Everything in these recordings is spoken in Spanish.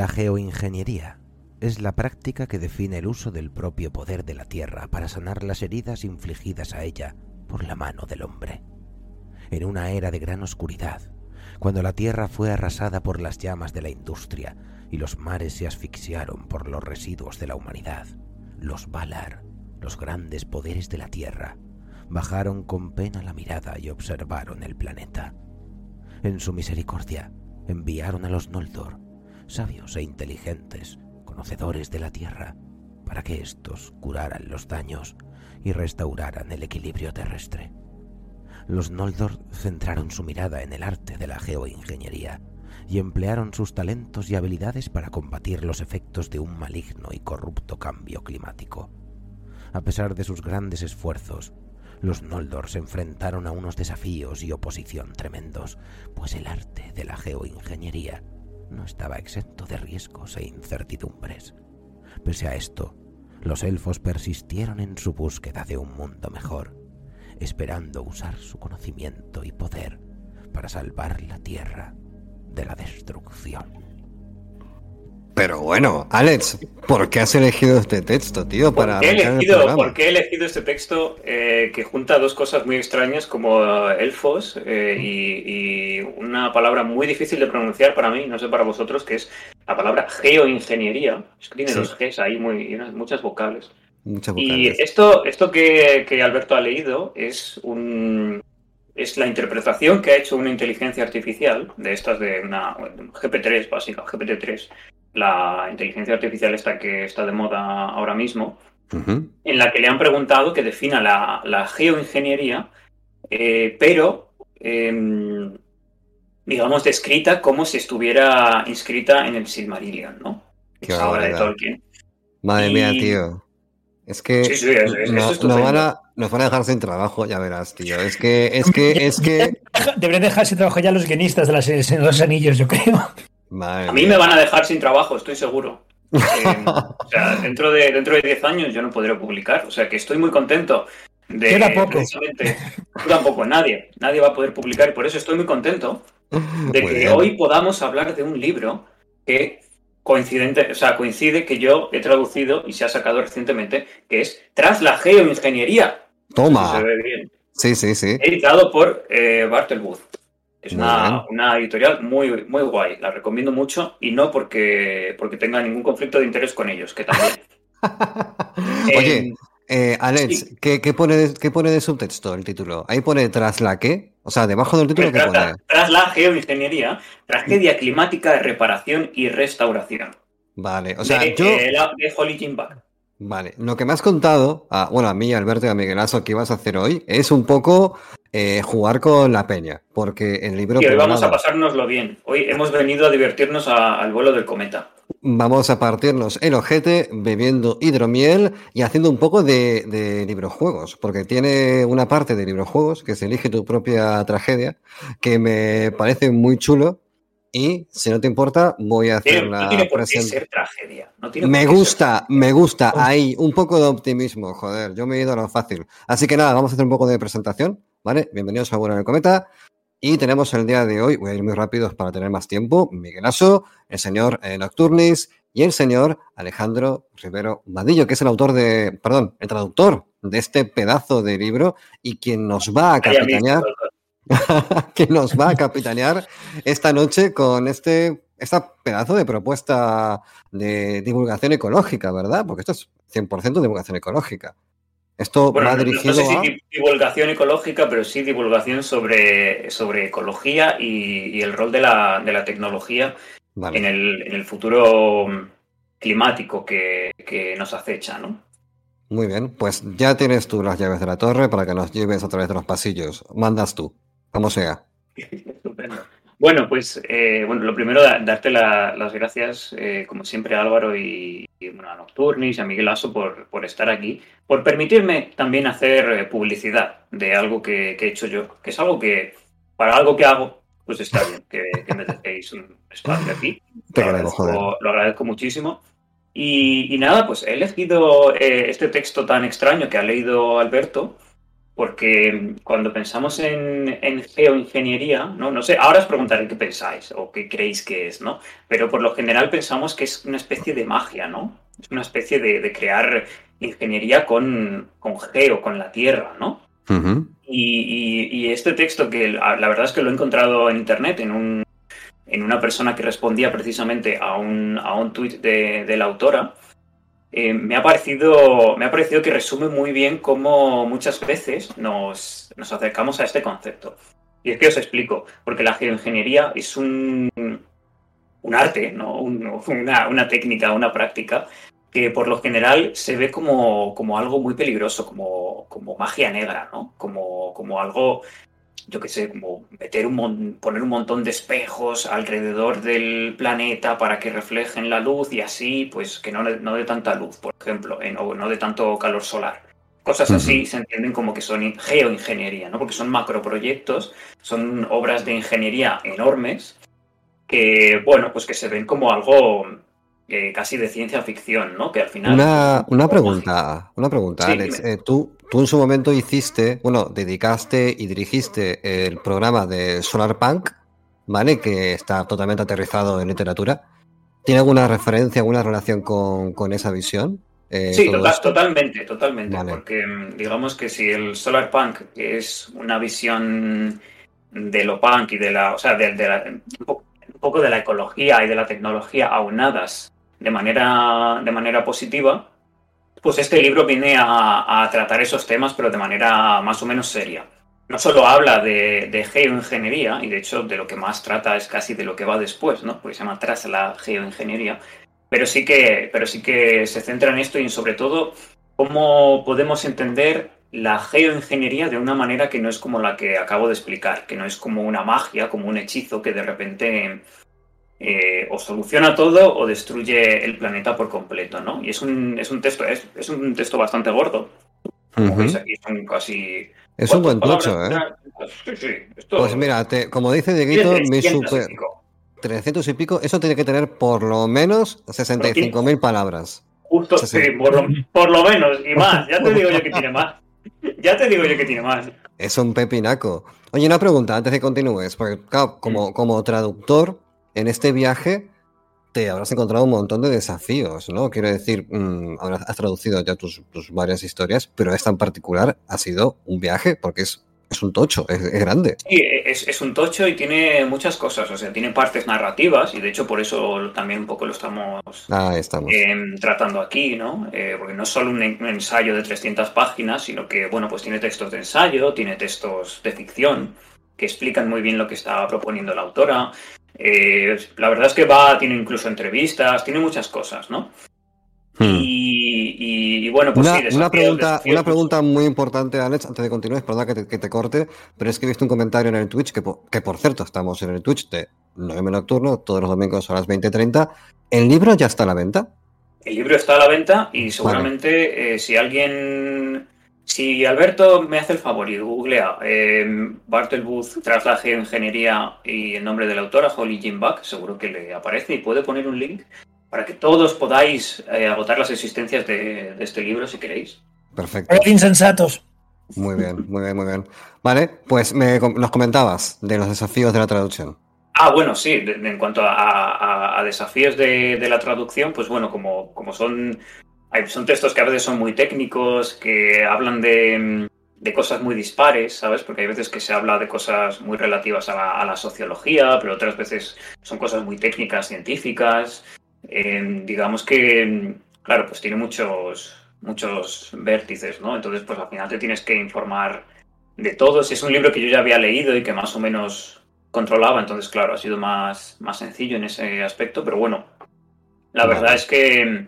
La geoingeniería es la práctica que define el uso del propio poder de la Tierra para sanar las heridas infligidas a ella por la mano del hombre. En una era de gran oscuridad, cuando la Tierra fue arrasada por las llamas de la industria y los mares se asfixiaron por los residuos de la humanidad, los Valar, los grandes poderes de la Tierra, bajaron con pena la mirada y observaron el planeta. En su misericordia, enviaron a los Noldor, sabios e inteligentes, conocedores de la tierra, para que éstos curaran los daños y restauraran el equilibrio terrestre. Los Noldor centraron su mirada en el arte de la geoingeniería y emplearon sus talentos y habilidades para combatir los efectos de un maligno y corrupto cambio climático. A pesar de sus grandes esfuerzos, los Noldor se enfrentaron a unos desafíos y oposición tremendos, pues el arte de la geoingeniería no estaba exento de riesgos e incertidumbres. Pese a esto, los elfos persistieron en su búsqueda de un mundo mejor, esperando usar su conocimiento y poder para salvar la tierra de la destrucción. Pero bueno, Alex, ¿por qué has elegido este texto, tío? Para ¿Por qué, he elegido, ¿por qué he elegido este texto eh, que junta dos cosas muy extrañas como eh, elfos eh, y, y, una palabra muy difícil de pronunciar para mí, no sé para vosotros, que es la palabra geoingeniería? Es que tiene sí. dos Gs ahí, muy, muchas vocales. Muchas vocales. Y esto, esto que, que Alberto ha leído es un, es la interpretación que ha hecho una inteligencia artificial de estas de una GP3 básica, GPT-3, la inteligencia artificial esta que está de moda ahora mismo, uh -huh. en la que le han preguntado que defina la, la geoingeniería, eh, pero eh, digamos descrita como si estuviera inscrita en el Silmarillion, ¿no? Qué Esa obra de Tolkien. Madre y... mía, tío. Es que sí, sí, es, es, no, es no van a, nos van a dejar sin trabajo, ya verás, tío. Es que, es que, es que. Deberían dejar sin trabajo ya los guionistas de las, de los anillos, yo creo. Madre a mí mía. me van a dejar sin trabajo, estoy seguro. Eh, o sea, dentro de, dentro de 10 años yo no podré publicar. O sea, que estoy muy contento de. Yo tampoco. Tú tampoco, nadie. Nadie va a poder publicar y por eso estoy muy contento de que hoy podamos hablar de un libro que coincidente, o sea, coincide que yo he traducido y se ha sacado recientemente, que es Tras la geoingeniería. Toma. Se ve bien. Sí, sí, sí. Editado por eh, Bartelwood. Es una, una, editorial muy, muy guay, la recomiendo mucho y no porque, porque tenga ningún conflicto de interés con ellos, que también. Oye, eh, Alex, sí. ¿qué, qué, pone de, ¿qué pone de subtexto el título? Ahí pone tras la qué? O sea, debajo del título, ¿qué pone? Tras la geoingeniería, tragedia climática de reparación y restauración. Vale, o sea, de, yo... De Holly Jim Back. Vale, lo que me has contado, a, bueno, a mí, Alberto y a Miguelazo, que ibas a hacer hoy, es un poco eh, jugar con la peña, porque el libro... Y hoy vamos a pasárnoslo bien. Hoy hemos venido a divertirnos a, al vuelo del cometa. vamos a partirnos el ojete bebiendo hidromiel y haciendo un poco de, de librojuegos, porque tiene una parte de librojuegos que se elige tu propia tragedia, que me parece muy chulo. Y si no te importa, voy a hacer no la tiene por qué presentación. ser tragedia. no tiene Me por qué gusta, ser- me gusta. Ahí, un poco de optimismo, joder. Yo me he ido a lo fácil. Así que nada, vamos a hacer un poco de presentación, ¿vale? Bienvenidos a Bueno en el Cometa. Y tenemos el día de hoy, voy a ir muy rápidos para tener más tiempo, Miguel Aso, el señor eh, Nocturnis y el señor Alejandro Rivero Vadillo, que es el autor de, perdón, el traductor de este pedazo de libro y quien nos va a capitanear. que nos va a capitanear esta noche con este esta pedazo de propuesta de divulgación ecológica, ¿verdad? Porque esto es 100% divulgación ecológica. Esto Bueno, va no, no dirigido sé si a... di- divulgación ecológica, pero sí divulgación sobre, sobre ecología y, y el rol de la, de la tecnología Vale. en, el, en el futuro climático que, que nos acecha, ¿no? Muy bien, pues ya tienes tú las llaves de la torre para que nos lleves a través de los pasillos. Mandas tú, como sea. Estupendo. Bueno, pues eh, bueno, lo primero, da- darte la- las gracias, eh, como siempre, a Álvaro y, y, bueno, a Nocturnis y a Miguel Aso por, por estar aquí, por permitirme también hacer eh, publicidad de algo que, que he hecho yo, que es algo que, para algo que hago, pues está bien que, que me dejéis un espacio aquí. Te Lo queremos, joder. agradezco, lo agradezco muchísimo. Y, y nada, pues he elegido eh, este texto tan extraño que ha leído Alberto, porque cuando pensamos en, en geoingeniería, ¿no? no sé, ahora os preguntaré qué pensáis o qué creéis que es, ¿no? Pero por lo general pensamos que es una especie de magia, ¿no? Es una especie de, de crear ingeniería con, con geo, con la tierra, ¿no? Y, y- y este texto, que la, la verdad es que lo he encontrado en internet, en, un, en una persona que respondía precisamente a un, a un tuit de, de la autora, eh, me, ha parecido, me ha parecido que resume muy bien cómo muchas veces nos, nos acercamos a este concepto. Y es que os explico, porque la geoingeniería es un, un arte, ¿no? Un- una, una técnica, una práctica que por lo general se ve como, como algo muy peligroso, como, como magia negra, ¿no? Como, como algo, yo qué sé, como meter un poner un montón de espejos alrededor del planeta para que reflejen la luz y así, pues que no, no de tanta luz, por ejemplo, en- o no de tanto calor solar. Cosas así se entienden como que son in- geoingeniería, ¿no? Porque son macroproyectos, son obras de ingeniería enormes que, bueno, pues que se ven como algo eh, casi de ciencia ficción, ¿no? Que al final... Una, una como pregunta, una pregunta, Sí, Alex. dime. Eh, tú, tú en su momento hiciste, bueno, dedicaste y dirigiste el programa de Solarpunk, ¿vale? Que está totalmente aterrizado en literatura. ¿Tiene alguna referencia, alguna relación con, con esa visión? Eh, Sí, total- totalmente, totalmente. Vale. Porque mm, digamos que si el solar punk es una visión de lo punk y de la, o sea, de, de la- un poco de la ecología y de la tecnología aunadas de manera, de manera positiva, pues este libro viene a, tratar esos temas, pero de manera más o menos seria. No solo habla de, de geoingeniería, y de hecho de lo que más trata es casi de lo que va después, ¿no? Porque se llama tras la geoingeniería, pero sí que, pero sí que se centra en esto y sobre todo cómo podemos entender la geoingeniería de una manera que no es como la que acabo de explicar, que no es como una magia, como un hechizo que de repente eh, o soluciona todo o destruye el planeta por completo, ¿no? Y es un, es un texto, es, es un texto bastante gordo. Como Ujú. veis aquí son casi. Es un buen ¿cuántas tocho, ¿eh? palabras? Sí, sí. Esto, Pues mira, te- como dice Dieguito, mi 300 y super pico. 300 y pico, eso tiene que tener por lo menos 65.000 palabras. Justo, Sí, por, lo, por lo menos, y más. Ya te digo yo que tiene más. Ya te digo yo que tiene más. Es un pepinaco. Oye, una pregunta antes de que continúes, porque claro, como, como traductor en este viaje te habrás encontrado un montón de desafíos, ¿no? Quiero decir, mm, habrás has traducido ya tus, tus varias historias, pero esta en particular ha sido un viaje porque es, es un tocho, es, es grande. Sí, es, es un tocho y tiene muchas cosas. O sea, tiene partes narrativas y de hecho por eso también un poco lo estamos estamos. eh, tratando aquí, ¿no? Eh, porque no es solo un ensayo de 300 páginas, sino que, bueno, pues tiene textos de ensayo, tiene textos de ficción que explican muy bien lo que está proponiendo la autora. Eh, la verdad es que va, tiene incluso entrevistas, tiene muchas cosas, ¿no? Hmm. Y, y- y bueno, pues una, sí, una pregunta, una pregunta muy importante, Alex, antes de continuar, perdón que te, que te corte, pero es que he visto un comentario en el Twitch, que por, que por cierto estamos en el Twitch de Noemi Nocturno, todos los domingos a las 20.30. ¿El libro ya está a la venta? El libro está a la venta y seguramente eh, si alguien... Si Alberto me hace el favor y googlea eh, Bartel Booth tras la geoingeniería y el nombre de la autora, Holly Jim Buck, seguro que le aparece y puede poner un link para que todos podáis eh, agotar las existencias de, de este libro si queréis. Perfecto. insensatos. Muy bien, muy bien, muy bien. Vale, pues me, nos comentabas de los desafíos de la traducción. Ah, bueno, sí, de- de- en cuanto a, a- a desafíos de, de la traducción, pues bueno, como, como son, hay- son textos que a veces son muy técnicos, que hablan de, de cosas muy dispares, ¿sabes? Porque hay veces que se habla de cosas muy relativas a la, a sociología, pero otras veces son cosas muy técnicas, científicas. Eh, digamos que, claro, pues tiene muchos, muchos vértices, ¿no? Entonces, pues al final te tienes que informar de todos. Es un libro que yo ya había leído y que más o menos controlaba, entonces claro, ha sido más, más sencillo en ese aspecto, pero bueno, la verdad es que,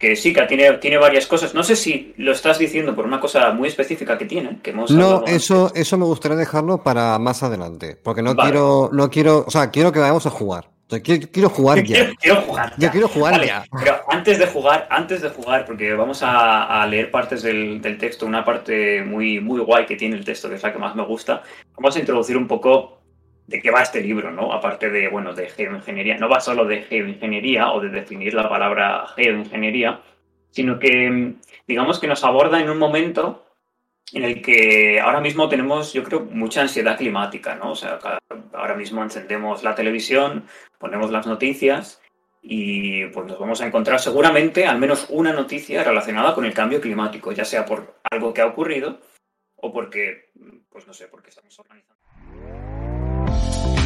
que sí, que tiene, tiene varias cosas. No sé si lo estás diciendo por una cosa muy específica que tiene, que hemos No, eso, antes. eso me gustaría dejarlo para más adelante. Porque no Vale. quiero, no quiero, o sea, quiero que vayamos a jugar. Quiero, quiero jugar ya. Quiero, quiero jugar. Yo quiero jugar Vale, ya. Pero antes de jugar, antes de jugar, porque vamos a, a leer partes del, del texto, una parte muy, muy guay que tiene el texto, que es la que más me gusta, vamos a introducir un poco de qué va este libro, ¿no? Aparte de, bueno, de geoingeniería. No va solo de geoingeniería o de definir la palabra geoingeniería, sino que, mm, digamos que nos aborda en un momento en el que ahora mismo tenemos, yo creo, mucha ansiedad climática, ¿no? O sea, ahora mismo encendemos la televisión, ponemos las noticias y pues nos vamos a encontrar seguramente al menos una noticia relacionada con el cambio climático, ya sea por algo que ha ocurrido o porque, pues no sé, porque estamos organizando.